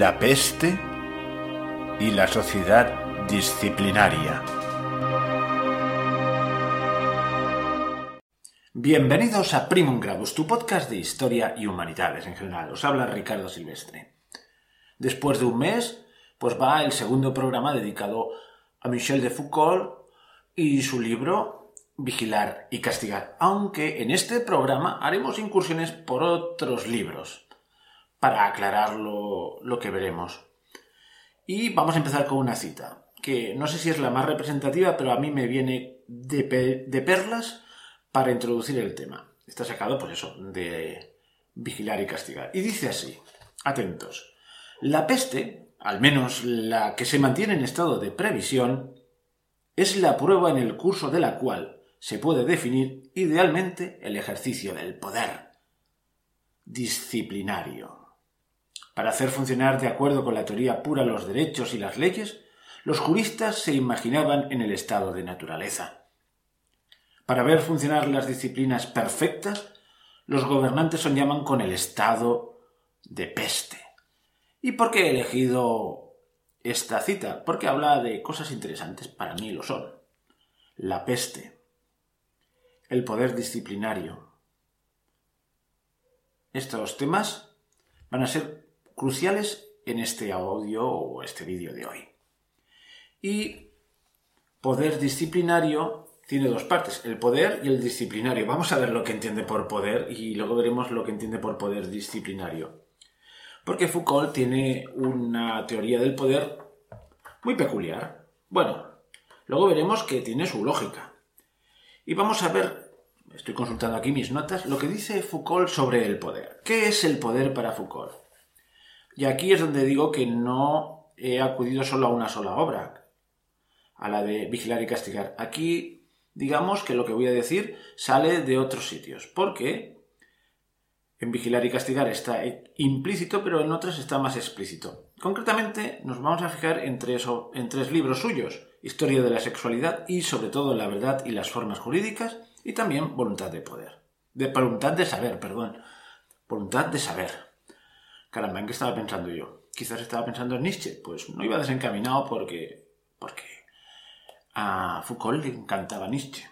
la peste y la sociedad disciplinaria. Bienvenidos a Primum Gradus, tu podcast de historia y humanidades en general. Os habla Ricardo Silvestre. Después de un mes, pues va el segundo programa dedicado a Michel de Foucault y su libro Vigilar y Castigar. Aunque en este programa haremos incursiones por otros libros para aclarar lo, que veremos. Y vamos a empezar con una cita, que no sé si es la más representativa, pero a mí me viene de, perlas para introducir el tema. Está sacado, por eso, de vigilar y castigar. Y dice así, atentos, la peste, al menos la que se mantiene en estado de previsión, es la prueba en el curso de la cual se puede definir idealmente el ejercicio del poder disciplinario. Para hacer funcionar de acuerdo con la teoría pura los derechos y las leyes, los juristas se imaginaban en el estado de naturaleza. Para ver funcionar las disciplinas perfectas, los gobernantes soñaban con el estado de peste. ¿Y por qué he elegido esta cita? Porque habla de cosas interesantes, para mí lo son. La peste, el poder disciplinario. Estos temas van a ser cruciales en este audio o este vídeo de hoy. Y poder disciplinario tiene dos partes, el poder y el disciplinario. Vamos a ver lo que entiende por poder y luego veremos lo que entiende por poder disciplinario. Porque Foucault tiene una teoría del poder muy peculiar. Bueno, luego veremos que tiene su lógica. Y vamos a ver, estoy consultando aquí mis notas, lo que dice Foucault sobre el poder. ¿Qué es el poder para Foucault? Y aquí es donde digo que no he acudido solo a una sola obra, a la de vigilar y castigar. Aquí, digamos que lo que voy a decir sale de otros sitios, porque en vigilar y castigar está implícito, pero en otras está más explícito. Concretamente, nos vamos a fijar en tres, libros suyos, Historia de la sexualidad y sobre todo la verdad y las formas jurídicas, y también Voluntad de poder. De voluntad de saber, perdón. Voluntad de saber. Caramba, ¿en qué estaba pensando yo? Quizás estaba pensando en Nietzsche. Pues no iba desencaminado porque. porque a Foucault le encantaba Nietzsche.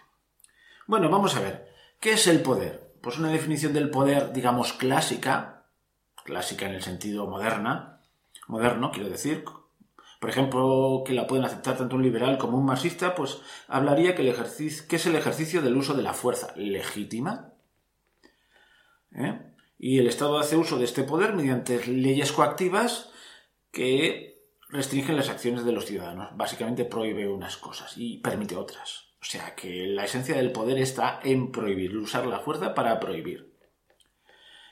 Bueno, vamos a ver. ¿Qué es el poder? Pues una definición del poder, digamos, clásica, clásica en el sentido moderna, moderno, quiero decir, por ejemplo, que la pueden aceptar tanto un liberal como un marxista, pues hablaría que, el ejercicio, que es el ejercicio del uso de la fuerza legítima, ¿eh? Y el Estado hace uso de este poder mediante leyes coactivas que restringen las acciones de los ciudadanos. Básicamente prohíbe unas cosas y permite otras. O sea que la esencia del poder está en prohibir, usar la fuerza para prohibir.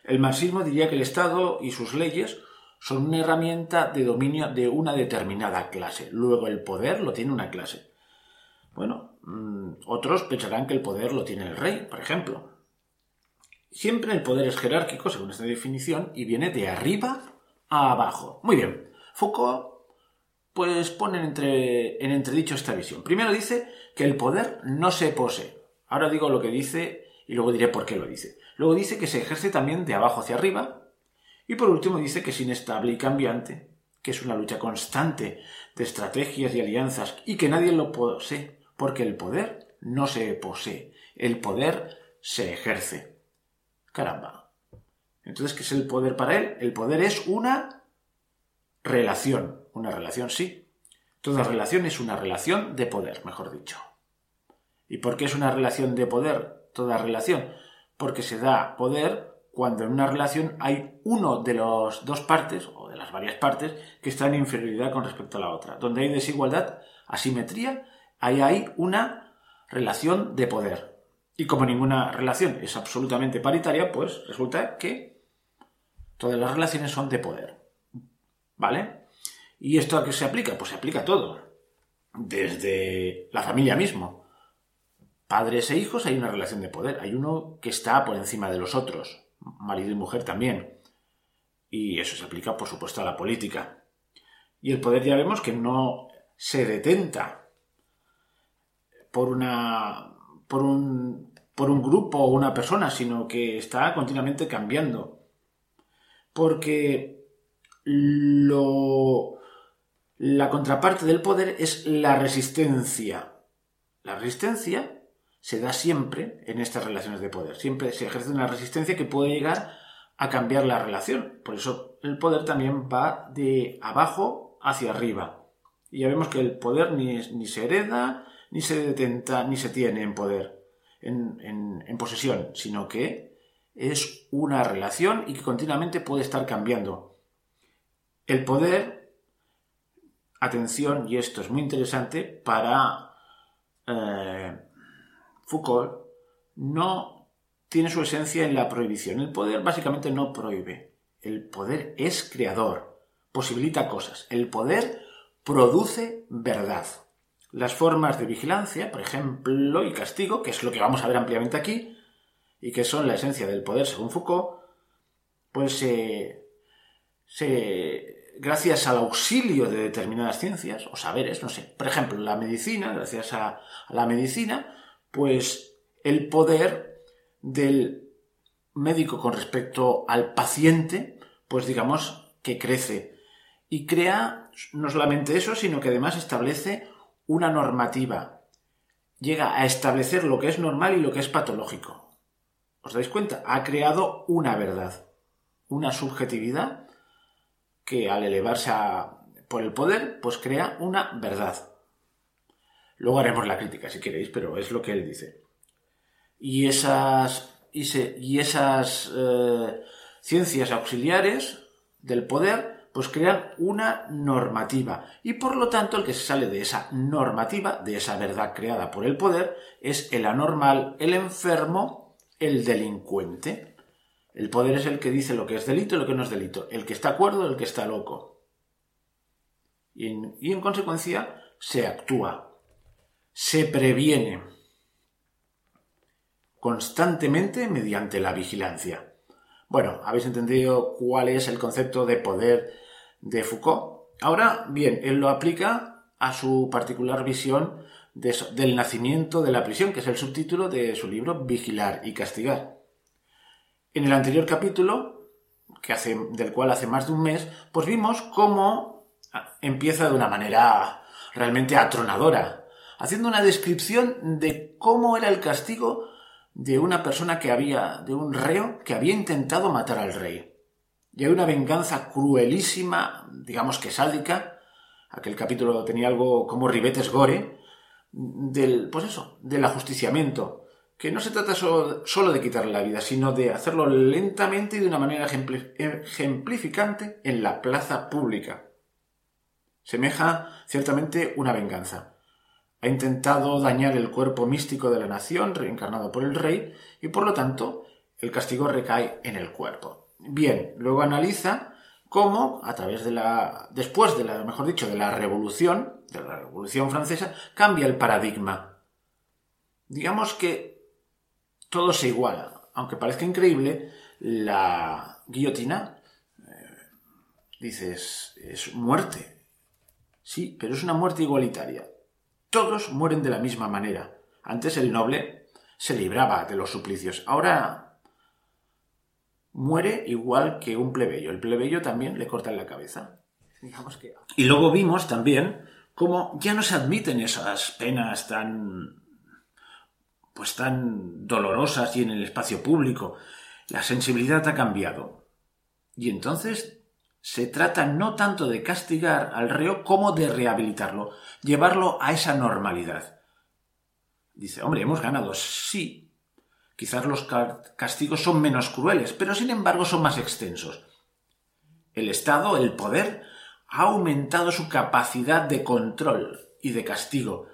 El marxismo diría que el Estado y sus leyes son una herramienta de dominio de una determinada clase. Luego el poder lo tiene una clase. Bueno, mm, otros pensarán que el poder lo tiene el rey, por ejemplo. Siempre el poder es jerárquico, según esta definición, y viene de arriba a abajo. Muy bien. Foucault, pues pone en, entre, en entredicho esta visión. Primero dice que el poder no se posee. Ahora digo lo que dice y luego diré por qué lo dice. Luego dice que se ejerce también de abajo hacia arriba. Y por último dice que es inestable y cambiante, que es una lucha constante de estrategias y alianzas y que nadie lo posee, porque el poder no se posee, el poder se ejerce. Caramba. Entonces, ¿qué es el poder para él? El poder es una relación. Una relación, sí. Toda relación es una relación de poder, mejor dicho. ¿Y por qué es una relación de poder? Toda relación. Porque se da poder cuando en una relación hay uno de las dos partes, o de las varias partes, que está en inferioridad con respecto a la otra. Donde hay desigualdad, asimetría, ahí hay una relación de poder. Y como ninguna relación es absolutamente paritaria, pues resulta que todas las relaciones son de poder. ¿Vale? ¿Y esto a qué se aplica? Pues se aplica a todo. Desde la familia mismo. Padres e hijos hay una relación de poder. Hay uno que está por encima de los otros. Marido y mujer también. Y eso se aplica, por supuesto, a la política. Y el poder ya vemos que no se detenta por una por un, por un grupo o una persona, sino que está continuamente cambiando. Porque lo... la contraparte del poder es la resistencia. La resistencia se da siempre en estas relaciones de poder. Siempre se ejerce una resistencia que puede llegar a cambiar la relación. Por eso el poder también va de abajo hacia arriba. Y ya vemos que el poder ni, ni se hereda, ni se detenta, ni se tiene en poder, en, en posesión, sino que es una relación y que continuamente puede estar cambiando. El poder, atención, y esto es muy interesante, para eh, Foucault, no tiene su esencia en la prohibición. El poder básicamente no prohíbe. El poder es creador, posibilita cosas. El poder produce verdad. Las formas de vigilancia, por ejemplo, y castigo, que es lo que vamos a ver ampliamente aquí, y que son la esencia del poder según Foucault, pues se, gracias al auxilio de determinadas ciencias o saberes, no sé, por ejemplo, la medicina, gracias a la medicina, pues el poder del médico con respecto al paciente, pues digamos que crece. Y crea no solamente eso, sino que además establece una normativa. Llega a establecer lo que es normal y lo que es patológico. ¿Os dais cuenta? Ha creado una verdad, una subjetividad que al elevarse por el poder, pues crea una verdad. Luego haremos la crítica si queréis, pero es lo que él dice. Y esas, y, esas eh, ciencias auxiliares del poder pues crean una normativa. Y por lo tanto, el que se sale de esa normativa, de esa verdad creada por el poder, es el anormal, el enfermo, el delincuente. El poder es el que dice lo que es delito y lo que no es delito. El que está cuerdo, el que está loco. Y en, y en consecuencia se actúa. Se previene constantemente mediante la vigilancia. Bueno, habéis entendido cuál es el concepto de poder de Foucault. Ahora, bien, él lo aplica a su particular visión del nacimiento de la prisión, que es el subtítulo de su libro Vigilar y Castigar. En el anterior capítulo, que hace, del cual hace más de un mes, pues vimos cómo empieza de una manera realmente atronadora, haciendo una descripción de cómo era el castigo de una persona que había, de un reo que había intentado matar al rey. Y hay una venganza cruelísima, digamos que sádica. Aquel capítulo tenía algo como ribetes gore, del, pues eso, del ajusticiamiento. Que no se trata solo, de quitarle la vida, sino de hacerlo lentamente y de una manera ejemplificante en la plaza pública. Semeja ciertamente una venganza. Ha intentado dañar el cuerpo místico de la nación, reencarnado por el rey, y por lo tanto el castigo recae en el cuerpo. Bien, luego analiza cómo, a través de la. después de la, mejor dicho, de la revolución, de la revolución francesa, cambia el paradigma. Digamos que todo se iguala. Aunque parezca increíble, la guillotina, eh, dices, es muerte. Sí, pero es una muerte igualitaria. Todos mueren de la misma manera. Antes el noble se libraba de los suplicios. Ahora muere igual que un plebeyo. El plebeyo también le cortan la cabeza. Y luego vimos también cómo ya no se admiten esas penas tan pues tan dolorosas y en el espacio público. La sensibilidad ha cambiado. Y entonces se trata no tanto de castigar al reo como de rehabilitarlo, llevarlo a esa normalidad. Dice, hombre, hemos ganado, sí, Quizás los castigos son menos crueles, pero sin embargo son más extensos. El Estado, el poder, ha aumentado su capacidad de control y de castigo.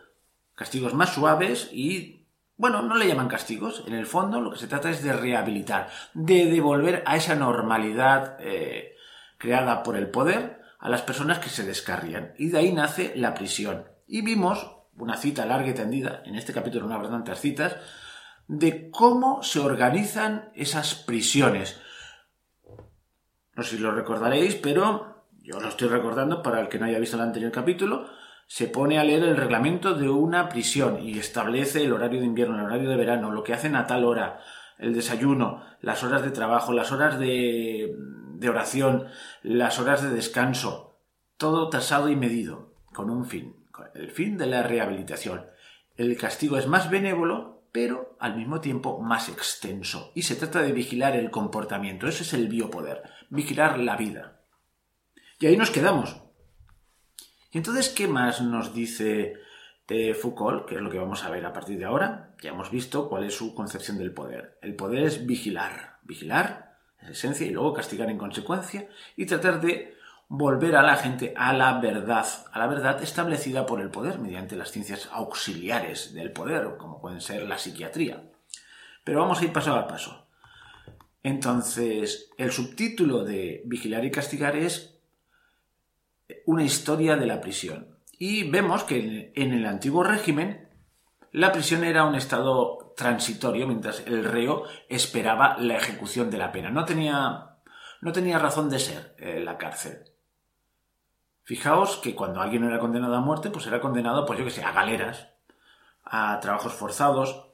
Castigos más suaves y, bueno, no le llaman castigos. En el fondo lo que se trata es de rehabilitar, de devolver a esa normalidad eh, creada por el poder a las personas que se descarrían. Y de ahí nace la prisión. Y vimos una cita larga y tendida, en este capítulo una bastantes citas, de cómo se organizan esas prisiones. No sé si lo recordaréis, pero yo lo estoy recordando para el que no haya visto el anterior capítulo. Se pone a leer el reglamento de una prisión y establece el horario de invierno, el horario de verano, lo que hacen a tal hora, el desayuno, las horas de trabajo, las horas de, de oración, las horas de descanso, todo tasado y medido, con un fin, el fin de la rehabilitación. El castigo es más benévolo, pero al mismo tiempo más extenso, y se trata de vigilar el comportamiento. Ese es el biopoder, vigilar la vida. Y ahí nos quedamos. Y entonces, ¿qué más nos dice eh, Foucault? Que es lo que vamos a ver a partir de ahora. Ya hemos visto cuál es su concepción del poder. El poder es vigilar. Vigilar es esencia y luego castigar en consecuencia y tratar de volver a la gente a la verdad, a la verdad establecida por el poder mediante las ciencias auxiliares del poder, como pueden ser la psiquiatría. Pero vamos a ir paso a paso. Entonces, el subtítulo de Vigilar y Castigar es una historia de la prisión. Y vemos que en el antiguo régimen la prisión era un estado transitorio mientras el reo esperaba la ejecución de la pena. No tenía, no tenía razón de ser eh, la cárcel. Fijaos que cuando alguien era condenado a muerte, pues era condenado, pues yo que sé, a galeras, a trabajos forzados.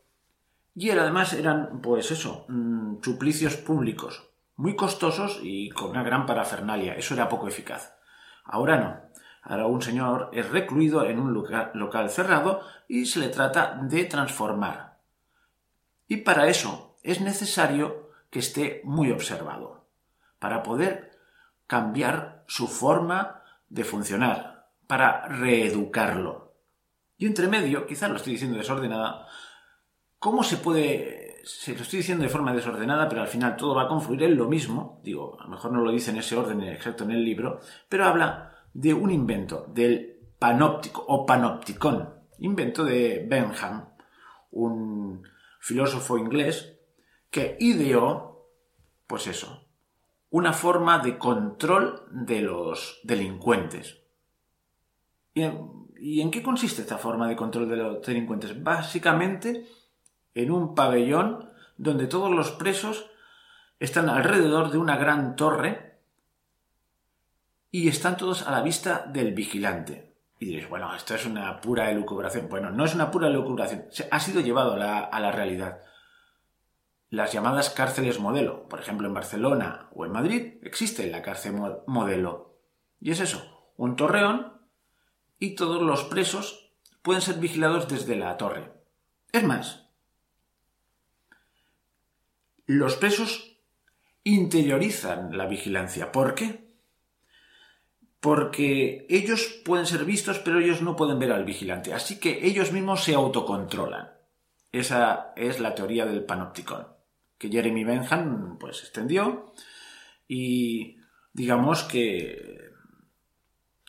Y además eran, pues eso, mm, suplicios públicos, muy costosos y con una gran parafernalia. Eso era poco eficaz. Ahora no. Ahora un señor es recluido en un local cerrado y se le trata de transformar. Y para eso es necesario que esté muy observado, para poder cambiar su forma de funcionar, para reeducarlo. Y entre medio, quizás lo estoy diciendo desordenada, ¿cómo se puede se lo estoy diciendo de forma desordenada, pero al final todo va a confluir en lo mismo. Digo, a lo mejor no lo dice en ese orden exacto en el libro, pero habla de un invento, del panóptico o panopticón, invento de Benham, un filósofo inglés que ideó, pues eso, una forma de control de los delincuentes. ¿Y en, ¿Y en qué consiste esta forma de control de los delincuentes? Básicamente en un pabellón donde todos los presos están alrededor de una gran torre y están todos a la vista del vigilante. Y diréis, bueno, esto es una pura elucubración. Bueno, no es una pura elucubración, ha sido llevado a la realidad. Las llamadas cárceles modelo, por ejemplo en Barcelona o en Madrid, existe la cárcel modelo. Y es eso, un torreón y todos los presos pueden ser vigilados desde la torre. Es más, los presos interiorizan la vigilancia. ¿Por qué? Porque ellos pueden ser vistos, pero ellos no pueden ver al vigilante. Así que ellos mismos se autocontrolan. Esa es la teoría del panopticón, que Jeremy Bentham pues extendió y digamos que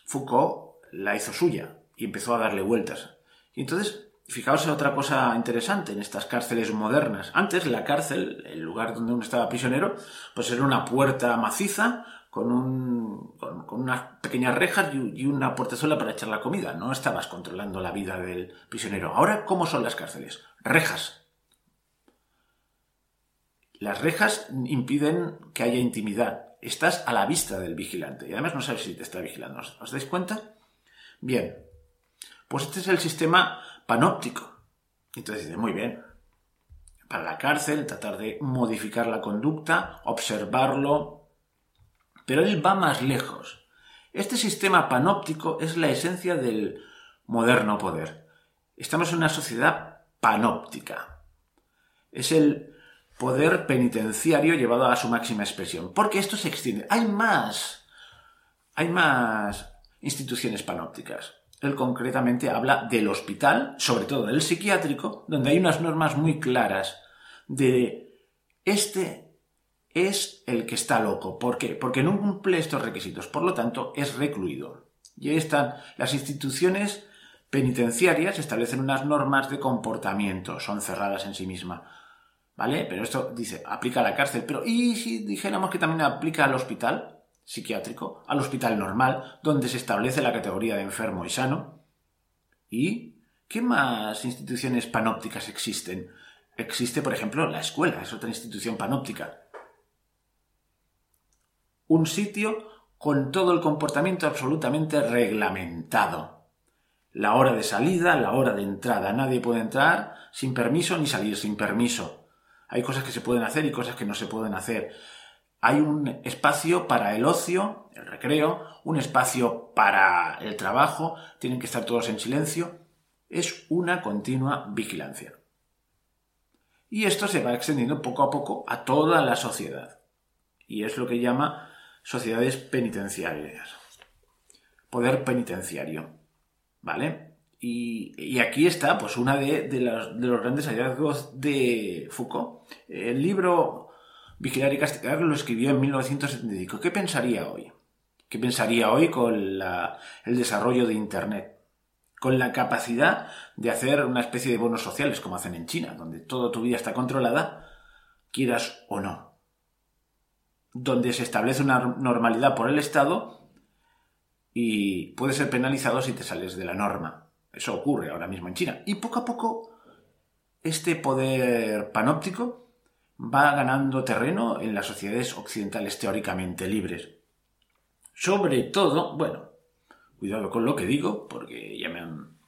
Foucault la hizo suya y empezó a darle vueltas. Y entonces Fijaos en otra cosa interesante en estas cárceles modernas. Antes la cárcel, el lugar donde uno estaba prisionero, pues era una puerta maciza con, un, con, unas pequeñas rejas y una portezuela para echar la comida. No estabas controlando la vida del prisionero. Ahora, ¿cómo son las cárceles? Rejas. Las rejas impiden que haya intimidad. Estás a la vista del vigilante y además no sabes si te está vigilando. ¿Os dais cuenta? Bien. Pues este es el sistema panóptico. Entonces dice, muy bien, para la cárcel, tratar de modificar la conducta, observarlo, pero él va más lejos. Este sistema panóptico es la esencia del moderno poder. Estamos en una sociedad panóptica. Es el poder penitenciario llevado a su máxima expresión, porque esto se extiende. Hay más, hay más instituciones panópticas. Él concretamente habla del hospital, sobre todo del psiquiátrico, donde hay unas normas muy claras de este es el que está loco. ¿Por qué? Porque no cumple estos requisitos, por lo tanto es recluido. Y ahí están las instituciones penitenciarias establecen unas normas de comportamiento, son cerradas en sí mismas. ¿Vale? Pero esto dice, aplica a la cárcel. Pero ¿y si dijéramos que también aplica al hospital? psiquiátrico, al hospital normal, donde se establece la categoría de enfermo y sano. ¿Y qué más instituciones panópticas existen? Existe, por ejemplo, la escuela, es otra institución panóptica. Un sitio con todo el comportamiento absolutamente reglamentado. La hora de salida, la hora de entrada. Nadie puede entrar sin permiso ni salir sin permiso. Hay cosas que se pueden hacer y cosas que no se pueden hacer. Hay un espacio para el ocio, el recreo, un espacio para el trabajo, tienen que estar todos en silencio. Es una continua vigilancia. Y esto se va extendiendo poco a poco a toda la sociedad. Y es lo que llama sociedades penitenciarias. Poder penitenciario. ¿Vale? Y, aquí está, pues, una de, los, grandes hallazgos de Foucault. El libro Vigilar y Castigar lo escribió en 1975. ¿Qué pensaría hoy? ¿Qué pensaría hoy con el desarrollo de Internet? Con la capacidad de hacer una especie de bonos sociales, como hacen en China, donde toda tu vida está controlada, quieras o no. Donde se establece una normalidad por el Estado y puedes ser penalizado si te sales de la norma. Eso ocurre ahora mismo en China. Y poco a poco este poder panóptico va ganando terreno en las sociedades occidentales teóricamente libres. Sobre todo, bueno, cuidado con lo que digo, porque ya me han.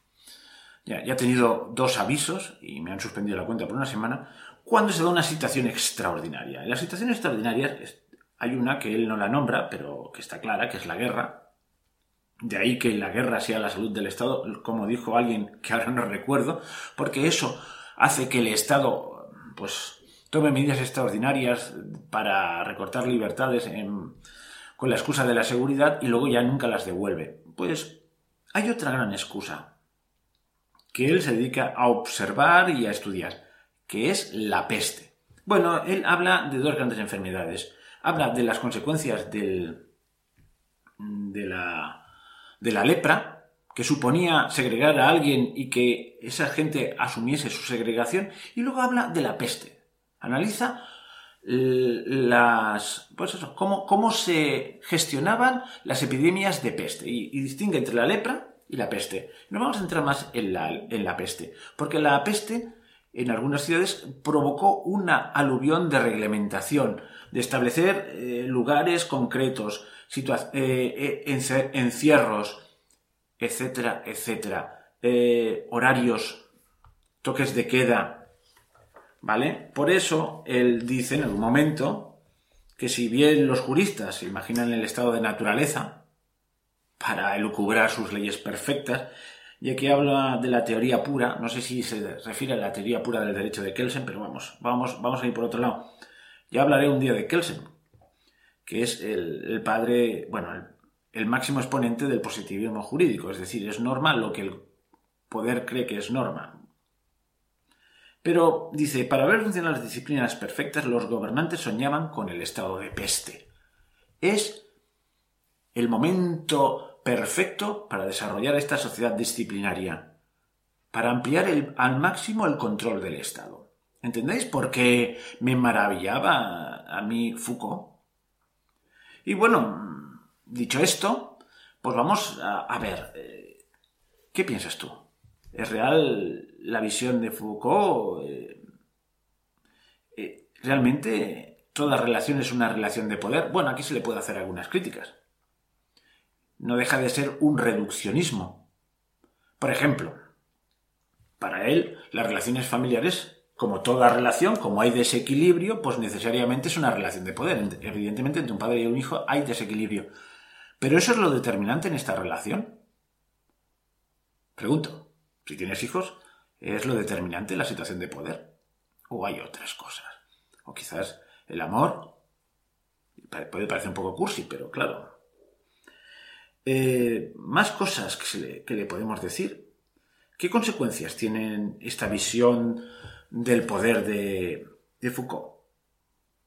Ya, he tenido dos avisos y me han suspendido la cuenta por una semana. Cuando se da una situación extraordinaria. En las situaciones extraordinarias hay una que él no la nombra, pero que está clara, que es la guerra, de ahí que la guerra sea la salud del Estado, como dijo alguien que ahora no recuerdo, porque eso hace que el Estado pues tome medidas extraordinarias para recortar libertades con la excusa de la seguridad y luego ya nunca las devuelve. Pues hay otra gran excusa, que él se dedica a observar y a estudiar, que es la peste. Bueno, él habla de dos grandes enfermedades. Habla de las consecuencias del, de la de la lepra, que suponía segregar a alguien y que esa gente asumiese su segregación, y luego habla de la peste. Analiza las, pues eso, cómo, cómo se gestionaban las epidemias de peste y, distingue entre la lepra y la peste. Nos vamos a centrar más en la, en la peste, porque la peste en algunas ciudades provocó una aluvión de reglamentación, de establecer eh, lugares concretos, eh, eh, encierros, etcétera, etcétera, eh, horarios, toques de queda, ¿vale? Por eso él dice en algún momento que si bien los juristas se imaginan el estado de naturaleza para elucubrar sus leyes perfectas, y aquí habla de la teoría pura, no sé si se refiere a la teoría pura del derecho de Kelsen, pero vamos, vamos, vamos a ir por otro lado. Ya hablaré un día de Kelsen, que es el, padre, bueno, el, máximo exponente del positivismo jurídico, es decir, es normal lo que el poder cree que es norma. Pero dice, para ver funcionar las disciplinas perfectas, los gobernantes soñaban con el estado de peste. Es el momento perfecto para desarrollar esta sociedad disciplinaria, para ampliar al máximo el control del Estado. ¿Entendéis por qué me maravillaba a mí Foucault? Y bueno, dicho esto, pues vamos a, ver, eh, ¿qué piensas tú? ¿Es real la visión de Foucault? Eh, eh, ¿Realmente toda relación es una relación de poder? Bueno, aquí se le puede hacer algunas críticas. No deja de ser un reduccionismo. Por ejemplo, para él, las relaciones familiares como toda relación, como hay desequilibrio, pues necesariamente es una relación de poder. Evidentemente, entre un padre y un hijo hay desequilibrio. Pero eso es lo determinante en esta relación. Pregunto, si tienes hijos, ¿es lo determinante la situación de poder? ¿O hay otras cosas? O quizás el amor, puede parecer un poco cursi, pero claro. Eh, más cosas que, que le podemos decir. ¿Qué consecuencias tienen esta visión del poder de, Foucault?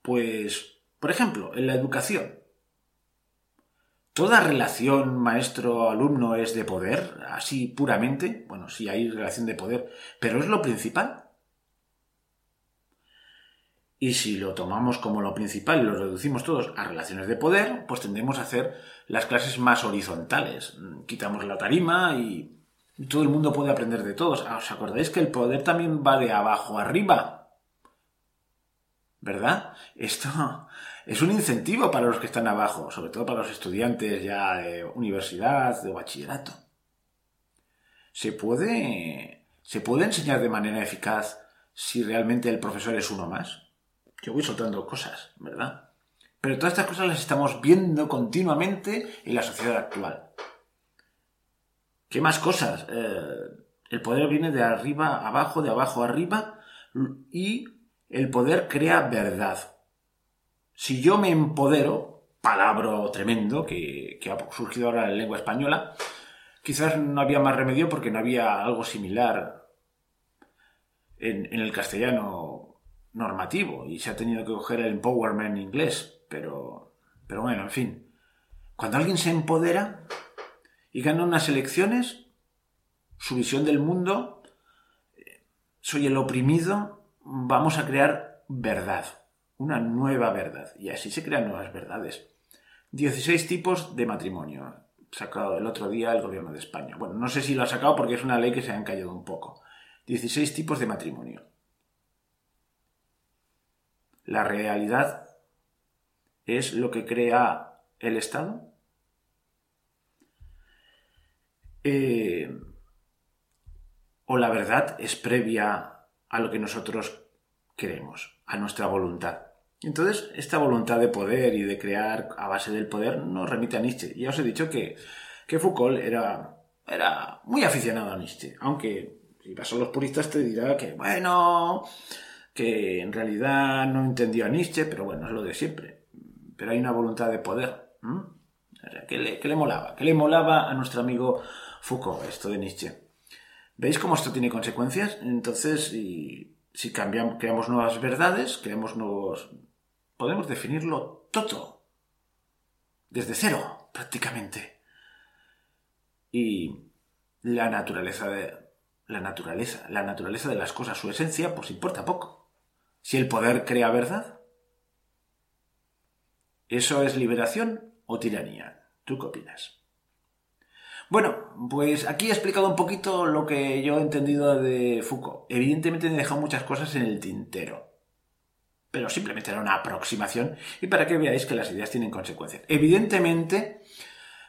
Pues, por ejemplo, en la educación. ¿Toda relación maestro-alumno es de poder, así puramente? Bueno, sí hay relación de poder, pero ¿es lo principal? Y si lo tomamos como lo principal y lo reducimos todos a relaciones de poder, pues tendemos a hacer las clases más horizontales. Quitamos la tarima y todo el mundo puede aprender de todos. Ah, ¿Os acordáis que el poder también va de abajo arriba? ¿Verdad? Esto es un incentivo para los que están abajo, sobre todo para los estudiantes ya de universidad, de bachillerato. Se puede, se puede enseñar de manera eficaz si realmente el profesor es uno más. Yo voy soltando cosas, ¿verdad? Pero todas estas cosas las estamos viendo continuamente en la sociedad actual. ¿Qué más cosas? Eh, el poder viene de arriba abajo, de abajo arriba, y el poder crea verdad. Si yo me empodero, palabra tremendo que, ha surgido ahora en lengua española, quizás no había más remedio porque no había algo similar en, en el castellano normativo y se ha tenido que coger el empowerment inglés, pero, pero bueno, en fin. Cuando alguien se empodera y gana unas elecciones, su visión del mundo, soy el oprimido, vamos a crear verdad, una nueva verdad. Y así se crean nuevas verdades. 16 tipos de matrimonio. Sacado el otro día el gobierno de España. Bueno, no sé si lo ha sacado porque es una ley que se ha encallado un poco. 16 tipos de matrimonio. La realidad es lo que crea el Estado. Eh, o la verdad es previa a lo que nosotros queremos, a nuestra voluntad. Entonces, esta voluntad de poder y de crear a base del poder nos remite a Nietzsche. Ya os he dicho que, que Foucault era, era muy aficionado a Nietzsche, aunque si vas a los puristas te dirá que, bueno, que en realidad no entendió a Nietzsche, pero bueno, es lo de siempre. Pero hay una voluntad de poder. ¿Qué le, le molaba? ¿Qué le molaba a nuestro amigo Foucault esto de Nietzsche? ¿Veis cómo esto tiene consecuencias? Entonces, si, si cambiamos, creamos nuevas verdades, creamos nuevos... Podemos definirlo todo. Desde cero, prácticamente. Y la naturaleza de... La naturaleza, la naturaleza de las cosas, su esencia, pues importa poco. Si el poder crea verdad, ¿eso es liberación o tiranía? ¿Tú qué opinas? Bueno, pues aquí he explicado un poquito lo que yo he entendido de Foucault. Evidentemente he dejado muchas cosas en el tintero. Pero simplemente era una aproximación y para que veáis que las ideas tienen consecuencias. Evidentemente,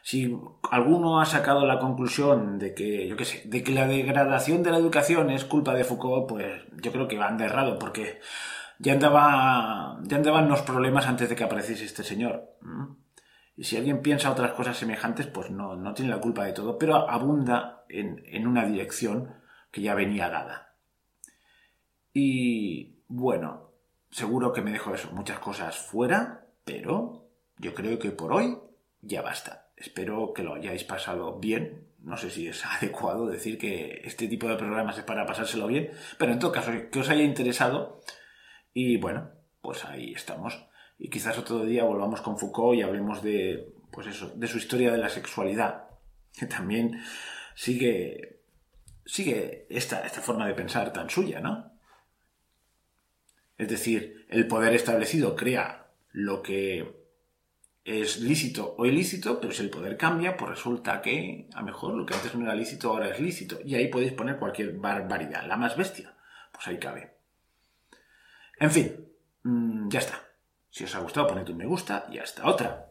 si alguno ha sacado la conclusión de que, yo qué sé, de que la degradación de la educación es culpa de Foucault, pues yo creo que van de errado, porque ya andaba, ya andaban los problemas antes de que apareciese este señor. Y si alguien piensa otras cosas semejantes, pues no, no tiene la culpa de todo, pero abunda en, en una dirección que ya venía dada. Y bueno, seguro que me dejo eso, muchas cosas fuera, pero yo creo que por hoy ya basta. Espero que lo hayáis pasado bien. No sé si es adecuado decir que este tipo de programas es para pasárselo bien, pero en todo caso, que os haya interesado. Y bueno, pues ahí estamos y quizás otro día volvamos con Foucault y hablemos de, pues eso, de su historia de la sexualidad, que también sigue, sigue esta, esta forma de pensar tan suya, ¿no? Es decir, el poder establecido crea lo que es lícito o ilícito, pero si el poder cambia, pues resulta que a lo mejor lo que antes no era lícito ahora es lícito. Y ahí podéis poner cualquier barbaridad, la más bestia. Pues ahí cabe. En fin, mm, ya está. Si os ha gustado, poned un me gusta y hasta otra.